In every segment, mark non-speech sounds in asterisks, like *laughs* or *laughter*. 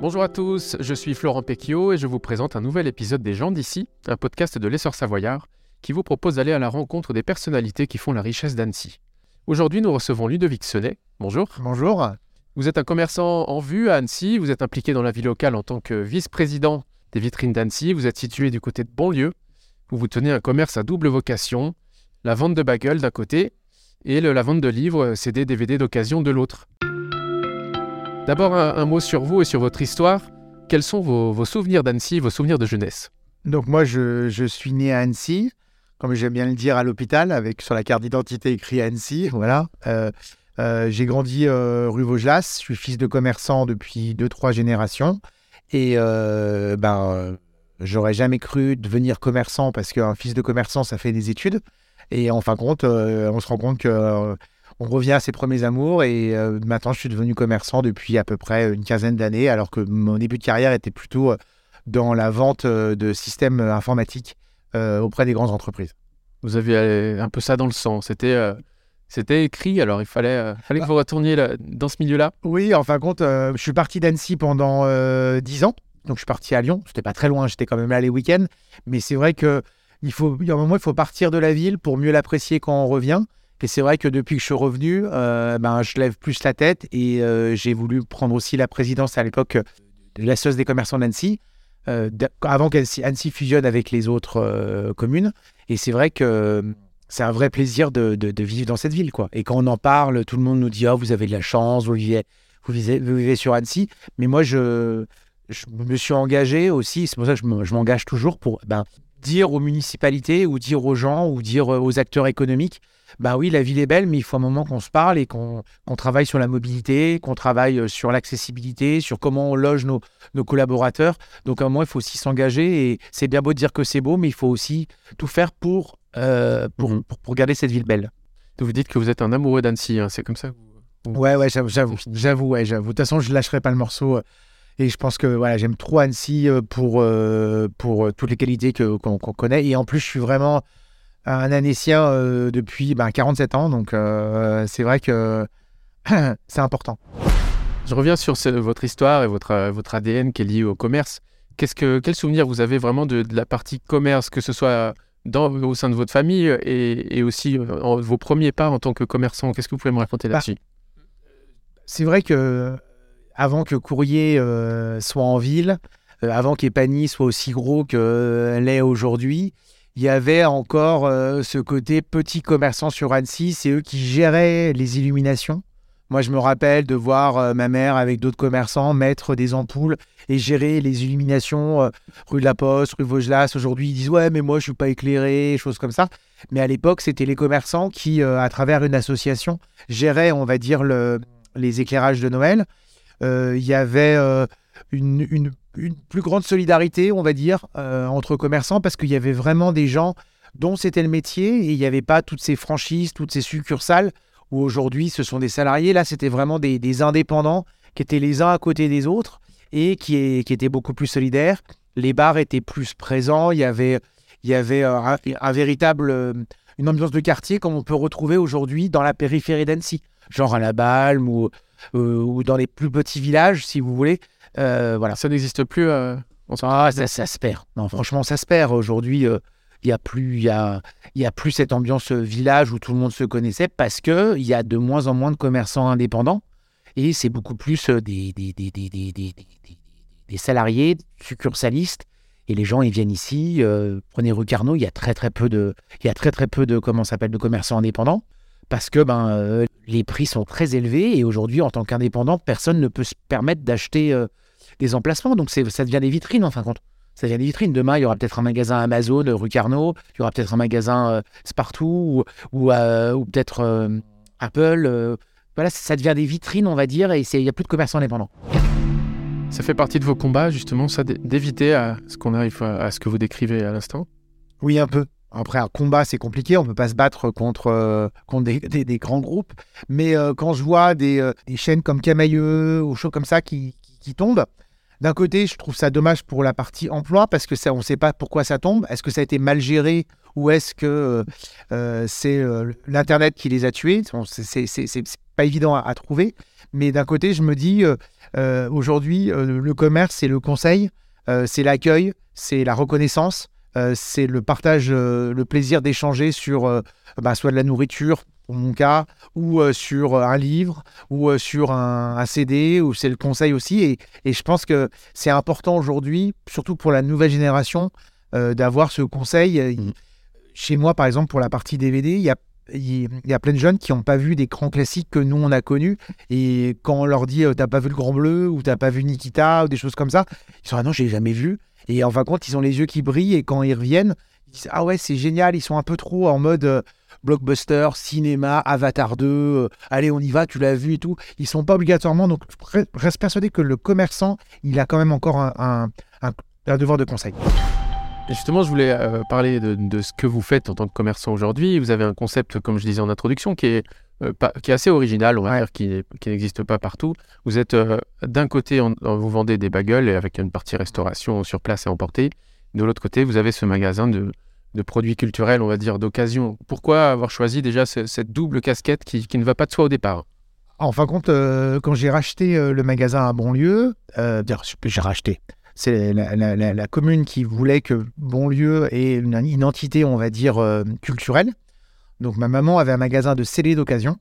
Bonjour à tous, je suis Florent Pecchio et je vous présente un nouvel épisode des gens d'ici, un podcast de l'essor savoyard qui vous propose d'aller à la rencontre des personnalités qui font la richesse d'Annecy. Aujourd'hui, nous recevons Ludovic Senet. Bonjour. Bonjour. Vous êtes un commerçant en vue à Annecy, vous êtes impliqué dans la vie locale en tant que vice-président des vitrines d'Annecy, vous êtes situé du côté de Bonlieu, vous vous tenez un commerce à double vocation, la vente de bagels d'un côté et le- la vente de livres, CD, DVD d'occasion de l'autre. D'abord un, mot sur vous et sur votre histoire. Quels sont vos, souvenirs d'Annecy, vos souvenirs de jeunesse? Donc moi, je, suis né à Annecy, comme j'aime bien le dire, à l'hôpital, avec sur la carte d'identité écrit Annecy. *laughs* Voilà. Euh, euh, j'ai grandi euh, rue Vaugelas. Je suis fils de commerçant depuis deux, trois générations. Et ben, j'aurais jamais cru devenir commerçant parce qu'un fils de commerçant, ça fait des études. Et en fin de compte, on se rend compte que on revient à ses premiers amours. Et euh, maintenant, je suis devenu commerçant depuis à peu près une quinzaine d'années, alors que mon début de carrière était plutôt euh, dans la vente euh, de systèmes informatiques euh, auprès des grandes entreprises. Vous avez euh, un peu ça dans le sang. C'était euh, c'était écrit, alors il fallait, fallait que vous retourniez là- dans ce milieu-là? Oui, en fin de compte, je suis parti d'Annecy pendant euh, 10 ans. Donc, je suis parti à Lyon. C'était pas très loin, j'étais quand même là les week-ends. Mais c'est vrai que il faut, il y a un moment, il faut partir de la ville pour mieux l'apprécier quand on revient. Et c'est vrai que depuis que je suis revenu, euh, ben, je lève plus la tête et euh, j'ai voulu prendre aussi la présidence à l'époque euh, de l'Association des commerçants d'Annecy, avant qu'Annecy Annecy fusionne avec les autres communes. Et c'est vrai que c'est un vrai plaisir de, vivre dans cette ville. Quoi. Et quand on en parle, tout le monde nous dit Oh, vous avez de la chance, vous vivez, vous vivez, vous vivez sur Annecy. Mais moi, je, je me suis engagé aussi, c'est pour ça que je m'engage toujours pour ben, dire aux municipalités ou dire aux gens ou dire euh, aux acteurs économiques bah oui, la ville est belle, mais il faut un moment qu'on se parle et qu'on travaille sur la mobilité, qu'on travaille euh, sur l'accessibilité, sur comment on loge nos, nos collaborateurs. Donc à un moment, il faut aussi s'engager et c'est bien beau de dire que c'est beau, mais il faut aussi tout faire pour, euh, pour, Mhm. pour, pour garder cette ville belle. Vous dites que vous êtes un amoureux d'Annecy, hein, c'est comme ça Ouais, ouais, j'avoue, j'avoue, j'avoue, ouais, j'avoue. De toute façon, je lâcherai pas le morceau. Et je pense que voilà, j'aime trop Annecy euh, pour, euh, pour euh, toutes les qualités qu'on, connaît. Et en plus, je suis vraiment un Annécien depuis ben, 47 ans. Donc, c'est vrai que *clears throat* c'est important. Je reviens sur ce- votre histoire et votre, votre ADN qui est lié au commerce. Qu'est-ce que, quel souvenir vous avez vraiment de, de la partie commerce, que ce soit dans, au sein de votre famille et, et aussi en- vos premiers pas en tant que commerçant? Qu'est-ce que vous pouvez me raconter Bah, là-dessus? C'est vrai que avant que Courrier euh, soit en ville, euh, avant qu'Epany soit aussi gros que l'est aujourd'hui, il y avait encore euh, ce côté petit commerçant sur Annecy. C'est eux qui géraient les illuminations. Moi, je me rappelle de voir euh, ma mère avec d'autres commerçants mettre des ampoules et gérer les illuminations euh, rue de la Poste, rue Vaugelas. Aujourd'hui, ils disent Ouais, mais moi, je suis pas éclairé, choses comme ça. Mais à l'époque, c'était les commerçants qui, euh, à travers une association, géraient, on va dire, le, les éclairages de Noël. Euh, Il y avait euh, une, plus grande solidarité, on va dire, euh, entre commerçants parce qu'il y avait vraiment des gens dont c'était le métier et il n'y avait pas toutes ces franchises, toutes ces succursales où aujourd'hui ce sont des salariés. Là, c'était vraiment des, indépendants qui étaient les uns à côté des autres et qui, étaient beaucoup plus solidaires. Les bars étaient plus présents. Il y avait, un, véritable, une ambiance de quartier comme on peut retrouver aujourd'hui dans la périphérie d'Annecy, genre à la Balme ou, ou dans les plus petits villages, si vous voulez. Euh, voilà. Ça n'existe plus euh, en ce Ah, ça, ça se perd. Non, franchement, ça se perd. Aujourd'hui, euh, il y a plus, y a, y a plus cette ambiance euh, village où tout le monde se connaissait parce que il y a de moins en moins de commerçants indépendants et c'est beaucoup plus euh, des, des, des, des, des, salariés succursalistes. Et les gens, ils viennent ici. euh, prenez rue Carnot, il y a très très peu de, il y a très très peu de comment s'appelle de commerçants indépendants parce que ben euh, les prix sont très élevés et aujourd'hui, en tant qu'indépendant, personne ne peut se permettre d'acheter euh, des emplacements. Donc ça devient des vitrines en fin de compte. Ça devient des vitrines. Demain, il y aura peut-être un magasin Amazon euh, rue Carnot, il y aura peut-être un magasin euh, Spartoo ou, ou, euh, ou peut-être euh, Apple. euh, voilà, ça devient des vitrines, on va dire, et il n'y a plus de commerçants indépendants. Ça fait partie de vos combats, justement, ça, d'é- d'éviter à ce qu'on arrive à, à ce que vous décrivez à l'instant? Oui, un peu. Après, un combat, c'est compliqué. On ne peut pas se battre contre, euh, contre des, grands groupes. Mais euh, quand je vois des, euh, des chaînes comme Camailleux ou choses comme ça qui, qui, tombent, d'un côté, je trouve ça dommage pour la partie emploi parce que ça, on ne sait pas pourquoi ça tombe. Est-ce que ça a été mal géré ou est-ce que c'est l'Internet qui les a tués? C'est- pas évident à, trouver. Mais d'un côté, je me dis, aujourd'hui, le commerce, c'est le conseil, c'est l'accueil, c'est la reconnaissance, c'est le partage, le plaisir d'échanger sur bah, soit de la nourriture, pour mon cas, ou sur un livre, ou sur un, CD, ou c'est le conseil aussi. Et, et je pense que c'est important aujourd'hui, surtout pour la nouvelle génération, d'avoir ce conseil. Mmh. Chez moi, par exemple, pour la partie DVD, il y a il y a plein de jeunes qui n'ont pas vu des grands classiques que nous on a connus et quand on leur dit euh, t'as pas vu le Grand Bleu ou t'as pas vu Nikita ou des choses comme ça ils sont ah non j'ai jamais vu et en fin de compte ils ont les yeux qui brillent et quand ils reviennent ils disent ah ouais c'est génial ils sont un peu trop en mode euh, blockbuster cinéma Avatar 2 euh, allez on y va tu l'as vu et tout ils sont pas obligatoirement donc reste persuadé que le commerçant il a quand même encore un devoir de conseil justement, je voulais euh, parler de, ce que vous faites en tant que commerçant aujourd'hui. Vous avez un concept, comme je disais en introduction, qui est, euh, qui est assez original, on va dire, qui, n'existe pas partout. Vous êtes euh, d'un côté, vous vendez des bagels avec une partie restauration sur place et emporter. De l'autre côté, vous avez ce magasin de, produits culturels, on va dire, d'occasion. Pourquoi avoir choisi déjà cette double casquette qui, ne va pas de soi au départ? En fin de compte, quand j'ai racheté le magasin à Bonlieu, j'ai racheté c'est la, commune qui voulait que Bonlieu ait une identité, on va dire, euh, culturelle. Donc ma maman avait un magasin de scellés d'occasion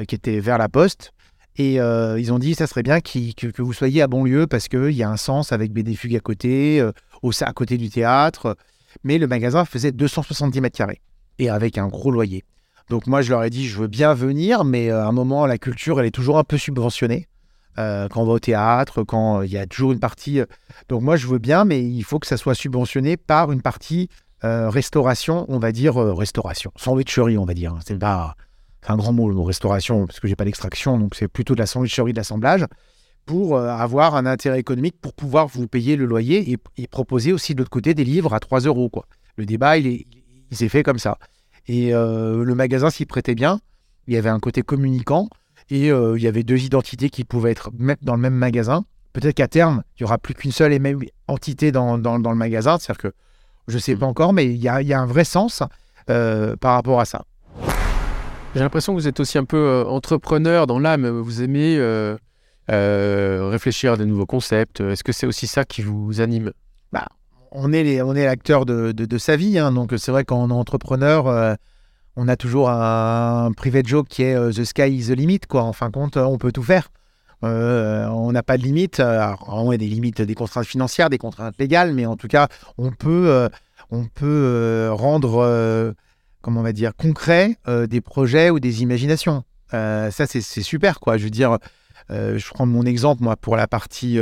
euh, qui était vers la poste. Et euh, ils ont dit, ça serait bien que, vous soyez à Bonlieu parce qu'il y a un sens avec BD Fugue à côté, au, à côté du théâtre. Mais le magasin faisait 270 mètres carrés et avec un gros loyer. Donc moi, je leur ai dit, je veux bien venir, mais à un moment, la culture, elle est toujours un peu subventionnée. Euh, quand on va au théâtre, quand il y a toujours une partie. Euh, donc moi, je veux bien, mais il faut que ça soit subventionné par une partie euh, restauration, on va dire restauration, sandwicherie, on va dire. Hein. C'est pas un grand mot, restauration, parce que j'ai pas d'extraction, donc c'est plutôt de la sandwicherie, de l'assemblage, pour avoir un intérêt économique, pour pouvoir vous payer le loyer et, proposer aussi de l'autre côté des livres à 3 euros. Quoi. Le débat, il, il s'est fait comme ça. Et le magasin s'y prêtait bien. Il y avait un côté communicant. Et euh, il y avait deux identités qui pouvaient être dans le même magasin. Peut-être qu'à terme, il n'y aura plus qu'une seule et même entité dans, dans, le magasin. C'est-à-dire que je ne sais mmh. pas encore, mais il y a, y a, un vrai sens euh, par rapport à ça. J'ai l'impression que vous êtes aussi un peu euh, entrepreneur dans l'âme. Vous aimez réfléchir à de nouveaux concepts. Est-ce que c'est aussi ça qui vous anime? Bah, On est l'acteur de, de, de, sa vie. Hein, donc c'est vrai est entrepreneur on a toujours un, privé de joke qui est euh, The sky is the limit, quoi. En fin de compte, on peut tout faire. Euh, on n'a pas de limite. on a des limites, des contraintes financières, des contraintes légales, mais en tout cas, on peut, euh, on peut rendre, comment on va dire, concret des projets ou des imaginations. ça, c'est super, quoi. Je veux dire, je prends mon exemple, moi, pour la partie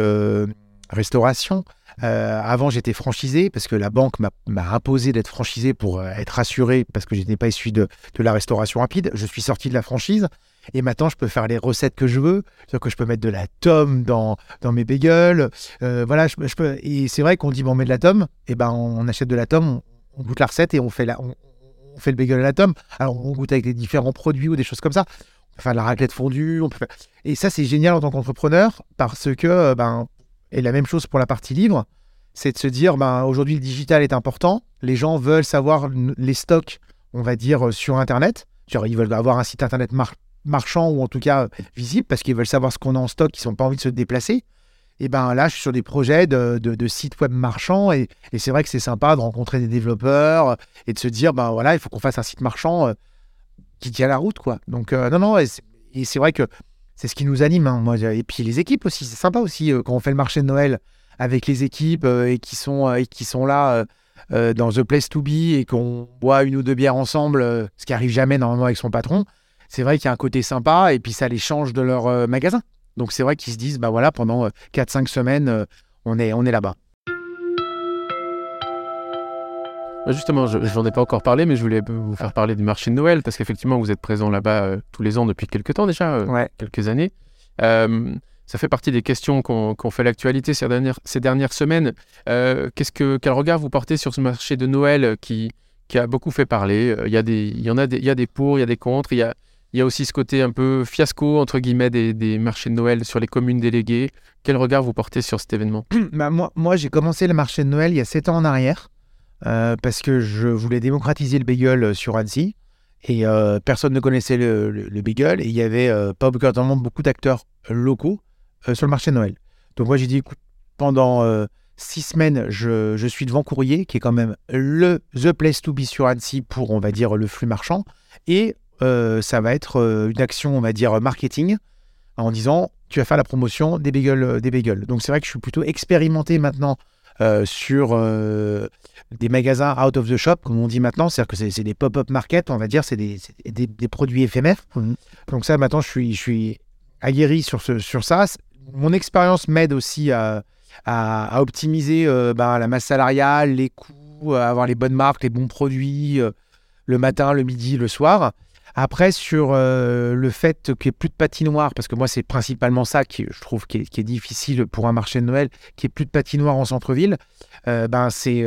restauration. Euh, avant, j'étais franchisé parce que la banque m'a imposé d'être franchisé pour euh, être assuré parce que je n'étais pas issu de, la restauration rapide. Je suis sorti de la franchise et maintenant je peux faire les recettes que je veux. que je peux mettre de la tome dans, mes bagels. Euh, voilà, je, peux. Et c'est vrai qu'on dit bon, on met de la tome, et ben on achète de la tome, on, goûte la recette et on fait, la, on, fait le bagel à la tome. Alors on goûte avec des différents produits ou des choses comme ça. Enfin, la raclette fondue. On peut Et ça, c'est génial en tant qu'entrepreneur parce que ben, et la même chose pour la partie livre, c'est de se dire, ben, aujourd'hui, le digital est important. Les gens veulent savoir les stocks, on va dire, euh, sur Internet. Ils veulent avoir un site Internet marchand ou en tout cas euh, visible parce qu'ils veulent savoir ce qu'on a en stock, ils n'ont pas envie de se déplacer. Et ben là, je suis sur des projets de, sites web marchands et, c'est vrai que c'est sympa de rencontrer des développeurs euh, et de se dire, ben voilà, il faut qu'on fasse un site marchand qui tient la route, quoi. Donc, non, non, et c'est vrai que c'est ce qui nous anime. Hein, moi, et puis les équipes aussi, c'est sympa aussi euh, quand on fait le marché de Noël avec les équipes euh, et, qui sont, euh, et qui sont là dans The Place to Be et qu'on boit une ou deux bières ensemble, ce qui arrive jamais normalement avec son patron. C'est vrai qu'il y a un côté sympa et puis ça les change de leur magasin. Donc c'est vrai qu'ils se disent, bah voilà, pendant 4-5 semaines, on est, on est là-bas. Bah, justement, je n'en ai pas encore parlé, mais je voulais vous faire parler du marché de Noël, parce qu'effectivement, vous êtes présent là-bas euh, tous les ans depuis quelques temps déjà, euh, quelques années. Euh, ça fait partie des questions qu'on fait l'actualité ces dernières, ces dernières semaines. qu'est-ce que, quel regard vous portez sur ce marché de Noël qui, qui a beaucoup fait parler? Il y, a des, il y en a des, il y a des pour, il y a des contre, il y a, il y a aussi ce côté un peu fiasco, entre guillemets, des, des marchés de Noël sur les communes déléguées. Quel regard vous portez sur cet événement? *clears throat* Bah, Moi, moi j'ai commencé le marché de Noël il y a 7 ans en arrière. Euh, parce que je voulais démocratiser le bagel euh, sur Annecy. Et euh, personne ne connaissait le, bagel. Et il y avait pas obligatoirement beaucoup d'acteurs locaux sur le marché de Noël. Donc moi, j'ai dit, écoute, pendant six semaines, je, je, suis devant Courrier, qui est quand même le the place to be sur Annecy pour, on va dire, le flux marchand. Et ça va être une action, on va dire, marketing, en disant, tu vas faire la promotion des bagels. Des bagels. Donc c'est vrai que je suis plutôt expérimenté maintenant euh, sur euh, des magasins out of the shop, comme on dit maintenant. C'est-à-dire que c'est des pop-up market, on va dire, c'est des, des, produits éphémères. Mmh. Donc ça, maintenant, je suis, je suis aguerri sur, ce, sur ça. Mon expérience m'aide aussi à, à, optimiser euh, bah, la masse salariale, les coûts, à avoir les bonnes marques, les bons produits le matin, le midi, le soir. Après, sur le fait qu'il n'y ait plus de patinoire, parce que moi, c'est principalement ça qui, je trouve, qui est, difficile pour un marché de Noël, qu'il n'y ait plus de patinoire en centre-ville, ben c'est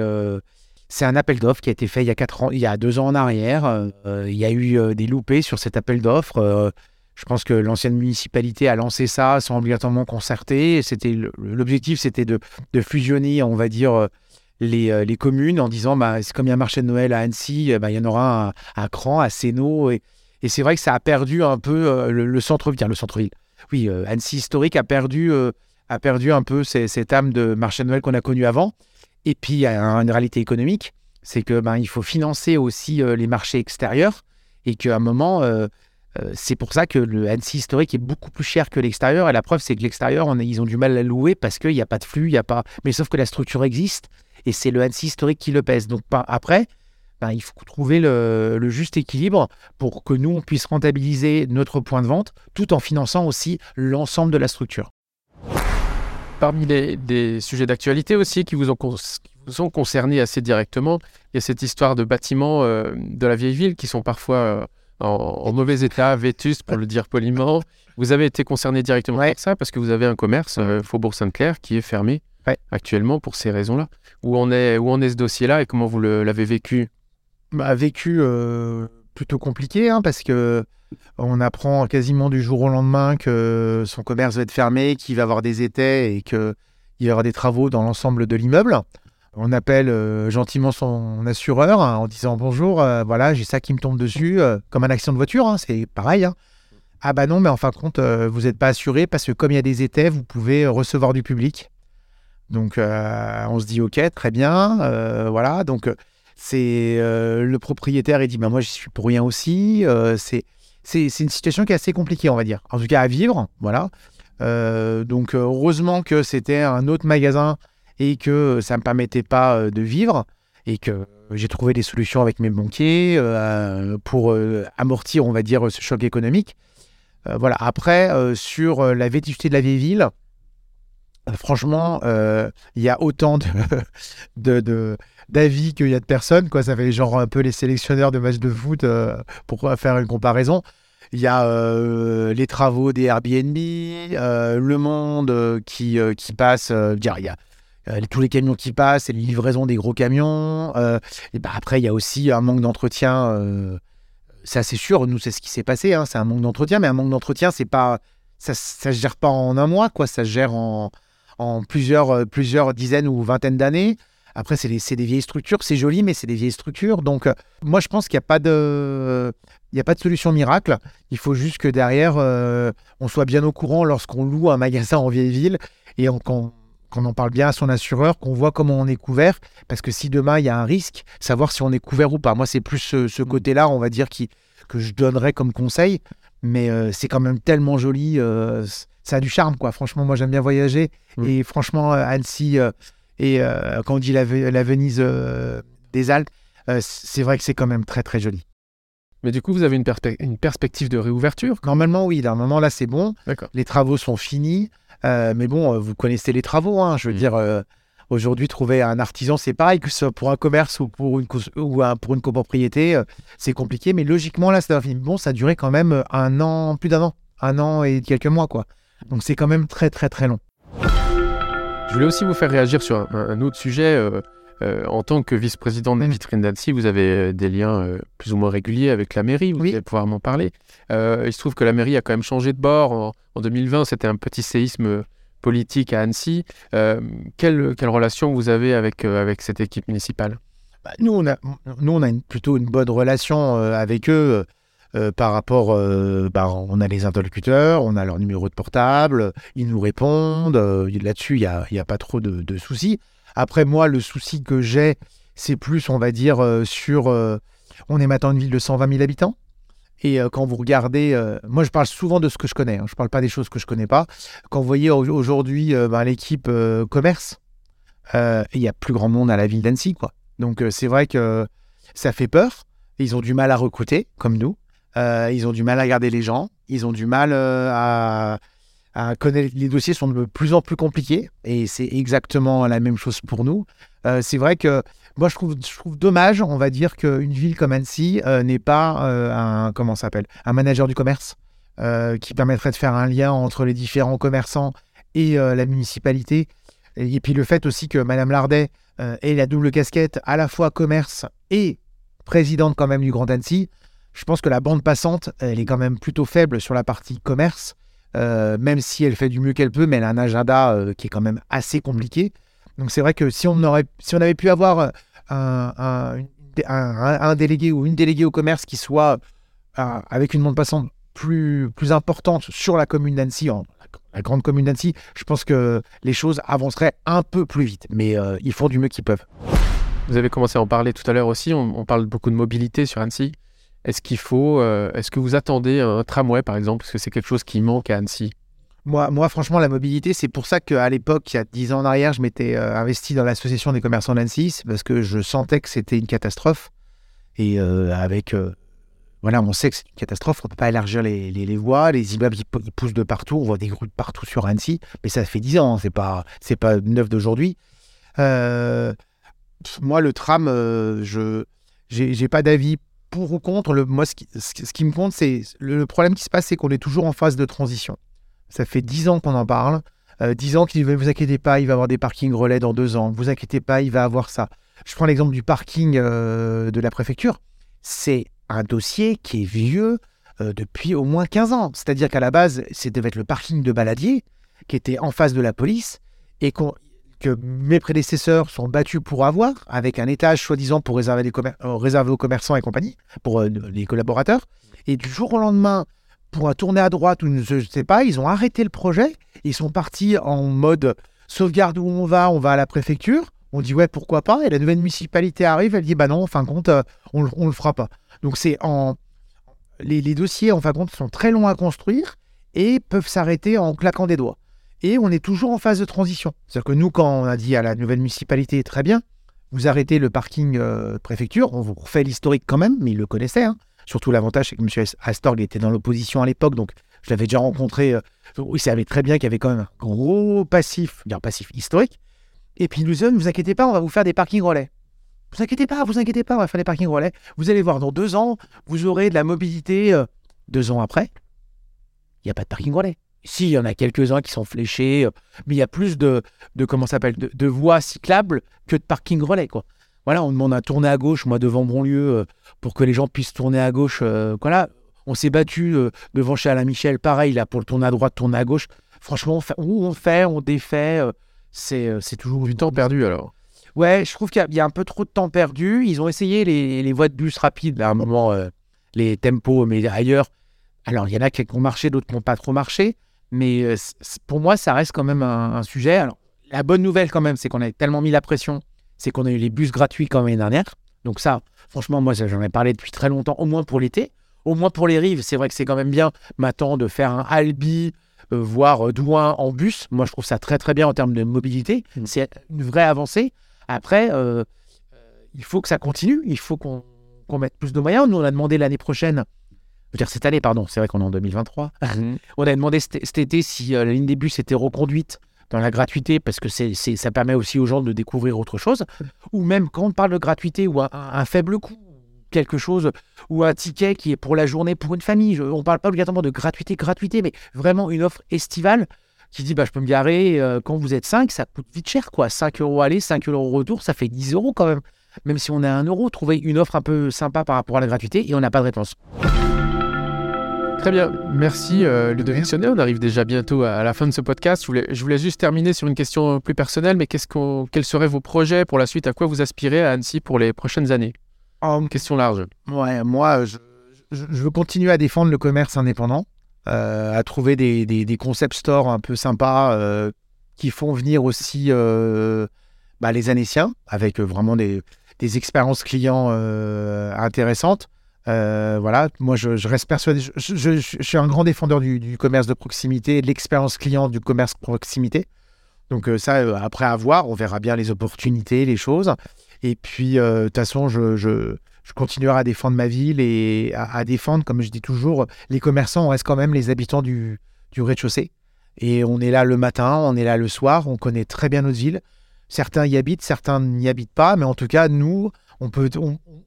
c'est un appel d'offres qui a été fait il y a quatre ans, il y a deux ans en arrière. il y a eu des loupés sur cet appel d'offres. je pense que l'ancienne municipalité a lancé ça sans obligatoirement concerter. C'était l'objectif, c'était de, fusionner, on va dire, les, les, communes en disant, bah, comme il y a un marché de Noël à Annecy, bah, il y en aura un à Cran, à Sénaux et c'est vrai que ça a perdu un peu euh, le, centre-ville. Le centre-ville. Oui, euh, Annecy historique a perdu, euh, a perdu un peu cette âme de marché de Noël qu'on a connu avant. Et puis, il y a une réalité économique, c'est que ben, faut financer aussi les marchés extérieurs et qu'à un moment, c'est pour ça que le Annecy historique est beaucoup plus cher que l'extérieur. Et la preuve, c'est que l'extérieur, ils ont du mal à louer parce qu'il n'y a pas de flux, il a pas. Mais sauf que la structure existe et c'est le Annecy historique qui le pèse. Donc après, ben, il faut trouver le, juste équilibre pour que nous, on puisse rentabiliser notre point de vente tout en finançant aussi l'ensemble de la structure. Parmi les, sujets d'actualité aussi qui vous, ont, qui concernés assez directement, il y a cette histoire de bâtiments euh, de la vieille ville qui sont parfois euh, en, mauvais état, vétustes pour le dire poliment. Vous avez été concerné directement avec ça parce que vous avez un commerce, euh, Faubourg Sainte-Claire, qui est fermé actuellement pour ces raisons-là. Où, on est, où en est ce dossier-là et comment vous l'avez vécu a vécu euh, plutôt compliqué hein, parce que on apprend quasiment du jour au lendemain que son commerce va être fermé, qu'il va avoir des étais et qu'il y aura des travaux dans l'ensemble de l'immeuble. On appelle euh, gentiment son assureur hein, en disant bonjour, euh, voilà, j'ai ça qui me tombe dessus, comme un accident de voiture, hein, c'est pareil. Ah bah non, mais en fin de compte, vous n'êtes pas assuré parce que comme il y a des étais, vous pouvez recevoir du public. Donc on se dit ok, très bien, voilà. Donc c'est euh, le propriétaire, il dit bah, Moi, je suis pour rien aussi. Euh, c'est une situation qui est assez compliquée, on va dire. En tout cas, à vivre. Voilà. Euh, donc, heureusement que c'était un autre magasin et que ça ne me permettait pas de vivre et que j'ai trouvé des solutions avec mes banquiers pour amortir, on va dire, ce choc économique. voilà. Après, sur la vétusté de la vieille ville, franchement, il y a autant *laughs* de, d'avis qu'il y a de personnes. Quoi. Ça fait genre un peu les sélectionneurs de matchs de foot euh, pour faire une comparaison. Il y a euh, les travaux des Airbnb, euh, le monde qui, qui passe. dire, il y a tous les camions qui passent et les livraisons des gros camions. et bah, après, il y a aussi un manque d'entretien. c'est assez sûr, nous, c'est ce qui s'est passé. Hein, c'est un manque d'entretien, mais un manque d'entretien, c'est pas. Ça ne se gère pas en un mois, quoi. Ça se gère en, en plusieurs, plusieurs dizaines ou vingtaines d'années. Après, c'est des, vieilles structures, c'est joli, mais c'est des vieilles structures. Donc, euh, moi, je pense qu'il n'y a, pas de, il a pas de solution miracle. Il faut juste que derrière, euh, on soit bien au courant lorsqu'on loue un magasin en vieille ville et qu'on en parle bien à son assureur, qu'on voit comment on est couvert. Parce que si demain, il y a un risque, savoir si on est couvert ou pas. Moi, c'est plus ce, mmh. côté-là, on va dire, qui, que je donnerais comme conseil. Mais euh, c'est quand même tellement joli. Ça a du charme, quoi. Franchement, moi, j'aime bien voyager. Mmh. Et franchement, Annecy et euh, quand on dit la, Venise euh, des Alpes, euh, c'est vrai que c'est quand même très très joli. Mais du coup, vous avez une, une perspective de réouverture? Normalement, oui. Normalement, là, c'est bon. Les travaux sont finis. mais bon, vous connaissez les travaux. Hein. Je veux mm. dire, aujourd'hui, trouver un artisan, c'est pareil que ce soit pour un commerce ou pour une, ou pour une copropriété. c'est compliqué. Mais logiquement, là, c'est bon. Ça a duré quand même un an, plus d'un an. Un an et quelques mois, quoi. Donc, c'est quand même très, très, très long. Je voulais aussi vous faire réagir sur un, autre sujet. Euh, euh, en tant que vice-président de Vitrine d'Annecy, vous avez euh, des liens plus ou moins réguliers avec la mairie, vous allez pouvoir m'en parler. il se trouve que la mairie a quand même changé de bord. En, 2020, c'était un petit séisme politique à Annecy. quelle, quelle relation vous avez avec, avec cette équipe municipale? Bah, nous, on a, nous, on a plutôt une bonne relation avec eux. Par rapport, bah, on a les interlocuteurs, on a leur numéro de portable, ils nous répondent. Là-dessus, il n'y a, y a, pas trop de, soucis. Après, moi, le souci que j'ai, c'est plus, on va dire, sur. on est maintenant une ville de 120 000 habitants. Et euh, quand vous regardez, euh, moi je parle souvent de ce que je connais, hein, je ne parle pas des choses que je ne connais pas. Quand vous voyez aujourd'hui euh, ben, l'équipe commerce, il y a plus grand monde à la ville d'Annecy. quoi. Donc c'est vrai que ça fait peur. Ils ont du mal à recruter, comme nous. Ils ont du mal à garder les gens. Ils ont du mal à, à, connaître. Les dossiers sont de plus en plus compliqués. Et c'est exactement la même chose pour nous. c'est vrai que moi, je trouve, dommage, on va dire, qu'une ville comme Annecy euh, n'ait pas euh, un, comment s'appelle, un manager du commerce euh, qui permettrait de faire un lien entre les différents commerçants et la municipalité. Et, puis le fait aussi que Madame Lardet ait la double casquette à la fois commerce et présidente quand même du Grand Annecy. Je pense que la bande passante, elle est quand même plutôt faible sur la partie commerce, même si elle fait du mieux qu'elle peut, mais elle a un agenda qui est quand même assez compliqué. Donc c'est vrai que si on, avait pu avoir un, un, délégué ou une déléguée au commerce qui soit euh, avec une bande passante plus, importante sur la commune d'Annecy, la grande commune d'Annecy, je pense que les choses avanceraient un peu plus vite. Mais euh, ils font du mieux qu'ils peuvent. Vous avez commencé à en parler tout à l'heure aussi. On, parle beaucoup de mobilité sur Annecy. Est-ce qu'il faut, euh, est-ce que vous attendez un tramway par exemple, parce que c'est quelque chose qui manque à Annecy? Moi, moi, franchement, la mobilité, c'est pour ça qu'à l'époque, il y a 10 ans en arrière, je m'étais euh, investi dans l'association des commerçants d'Annecy, parce que je sentais que c'était une catastrophe. Et euh, avec. Voilà, on sait que c'est une catastrophe, on ne peut pas élargir les, les, voies, les immeubles ils, poussent de partout, on voit des grues partout sur Annecy, mais ça fait 10 ans, hein, c'est pas, c'est pas neuf d'aujourd'hui. moi, le tram, je j'ai pas d'avis pour ou contre. Le, moi, ce qui, me compte, c'est le problème qui se passe, c'est qu'on est toujours en phase de transition. Ça fait dix ans qu'on en parle. Euh, dix ans qu'il dit, vous inquiétez pas, il va avoir des parkings relais dans deux ans. Vous inquiétez pas, il va avoir ça. Je prends l'exemple du parking euh, de la préfecture. C'est un dossier qui est vieux euh, depuis au moins 15 ans. C'est-à-dire qu'à la base, c'était devait être le parking de Baladier, qui était en face de la police, et que mes prédécesseurs sont battus pour avoir, avec un étage soi-disant pour réserver, réserver aux commerçants et compagnie, pour les collaborateurs. Et du jour au lendemain, pour tourner à droite ou je ne sais pas, ils ont arrêté le projet. Ils sont partis en mode sauvegarde où on va, on va à la préfecture. On dit ouais, pourquoi pas. Et la nouvelle municipalité arrive, elle dit bah non, en fin de compte, euh, on, ne le fera pas. Donc c'est en les, dossiers en fin de compte sont très longs à construire et peuvent s'arrêter en claquant des doigts. Et on est toujours en phase de transition. C'est-à-dire que nous, quand on a dit à la nouvelle municipalité, très bien, vous arrêtez le parking euh, préfecture, on vous refait l'historique quand même, mais ils le connaissaient. Hein. Surtout l'avantage, c'est que M. Astorg était dans l'opposition à l'époque, donc je l'avais déjà rencontré. Euh, il savait très bien qu'il y avait quand même un gros passif, un passif historique. Et puis il nous dit, ne vous inquiétez pas, on va vous faire des parkings relais. Vous inquiétez pas, vous inquiétez pas, on va faire des parkings relais. Vous allez voir, dans deux ans, vous aurez de la mobilité. Euh, deux ans après, il n'y a pas de parking relais. Si, il y en a quelques-uns qui sont fléchés, euh, mais il y a plus de, de comment s'appelle, de, de, voies cyclables que de parking relais, quoi. Voilà, on demande à tourner à gauche, moi devant Bonlieu, euh, pour que les gens puissent tourner à gauche. Euh, voilà, on s'est battu euh, devant chez Alain Michel, pareil, là, pour le tourner à droite, tourner à gauche. Franchement, on fait, on, fait, on défait, c'est, c'est toujours du temps perdu alors. Ouais, je trouve qu'il y a, un peu trop de temps perdu. Ils ont essayé les, les voies de bus rapides, à un moment, les tempos, mais ailleurs. Alors, il y en a qui ont marché, d'autres qui n'ont pas trop marché. Mais pour moi, ça reste quand même un, un sujet. Alors, la bonne nouvelle, quand même, c'est qu'on a tellement mis la pression c'est qu'on a eu les bus gratuits comme l'année dernière. Donc ça, franchement, moi, j'en ai parlé depuis très longtemps, au moins pour l'été. Au moins pour les rives, c'est vrai que c'est quand même bien maintenant de faire un Albi, euh, voire euh, Douin en bus. Moi, je trouve ça très très bien en termes de mobilité. Mm. C'est une vraie avancée. Après, euh, il faut que ça continue. Il faut qu'on mette plus de moyens. Nous, on a demandé l'année prochaine, dire cette année, pardon, c'est vrai qu'on est en 2023. Mm. *laughs* on a demandé cet, été si la ligne des bus était reconduite dans la gratuité parce que c'est, ça permet aussi aux gens de découvrir autre chose. Ou même quand on parle de gratuité ou un, faible coût, quelque chose, ou un ticket qui est pour la journée pour une famille. on ne parle pas obligatoirement de gratuité, gratuité, mais vraiment une offre estivale qui dit bah, je peux me garer euh, quand vous êtes 5, ça coûte vite cher. quoi. 5 euros aller, 5 euros retour, ça fait 10 euros quand même. Même si on a 1 euro, trouver une offre un peu sympa par rapport à la gratuité et on n'a pas de réponse. Très bien, merci euh, Ludovic Sonnet. On arrive déjà bientôt à la fin de ce podcast. Je voulais, je voulais juste terminer sur une question plus personnelle, mais qu'est-ce quels seraient vos projets pour la suite? À quoi vous aspirez à Annecy pour les prochaines années? Oh, Question large. Ouais, moi, je, je- je veux continuer à défendre le commerce indépendant, euh, à trouver des, des, des concept stores un peu sympas euh, qui font venir aussi euh, bah, les Annéciens avec vraiment des, des expériences clients intéressantes. Euh, voilà, moi, je, reste persuadé. Je, suis un grand défendeur du, commerce de proximité de l'expérience client du commerce proximité. Donc, euh, ça, euh, après avoir, on verra bien les opportunités, les choses. Et puis, de toute façon, je continuerai à défendre ma ville et à, à défendre, comme je dis toujours, les commerçants, on reste quand même les habitants du, du rez-de-chaussée. Et on est là le matin, on est là le soir, on connaît très bien notre ville. Certains y habitent, certains n'y habitent pas, mais en tout cas, nous, on peut,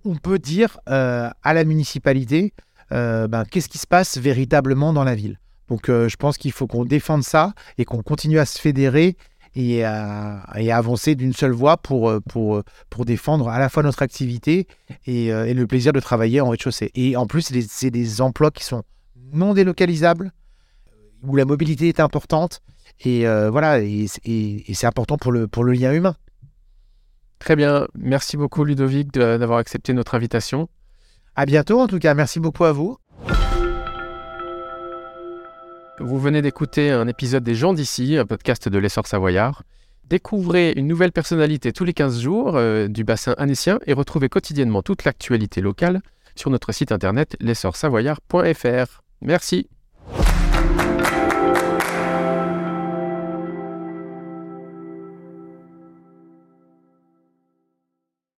on, peut dire euh, à la municipalité euh, ben, qu'est-ce qui se passe véritablement dans la ville. Donc, euh, je pense qu'il faut qu'on défende ça et qu'on continue à se fédérer et à, avancer d'une seule voie pour, pour, défendre à la fois notre activité et, le plaisir de travailler en rez-de-chaussée. Et en plus, c'est des- emplois qui sont non délocalisables, où la mobilité est importante. Et voilà, et c'est important pour le, pour le lien humain. Très bien, merci beaucoup Ludovic d'avoir accepté notre invitation. À bientôt, en tout cas. Merci beaucoup à vous. Vous venez d'écouter un épisode des gens d'ici, un podcast de l'essor savoyard. Découvrez une nouvelle personnalité tous les 15 jours euh, du bassin annécien et retrouvez quotidiennement toute l'actualité locale sur notre site internet l'essorsavoyard.fr. Merci.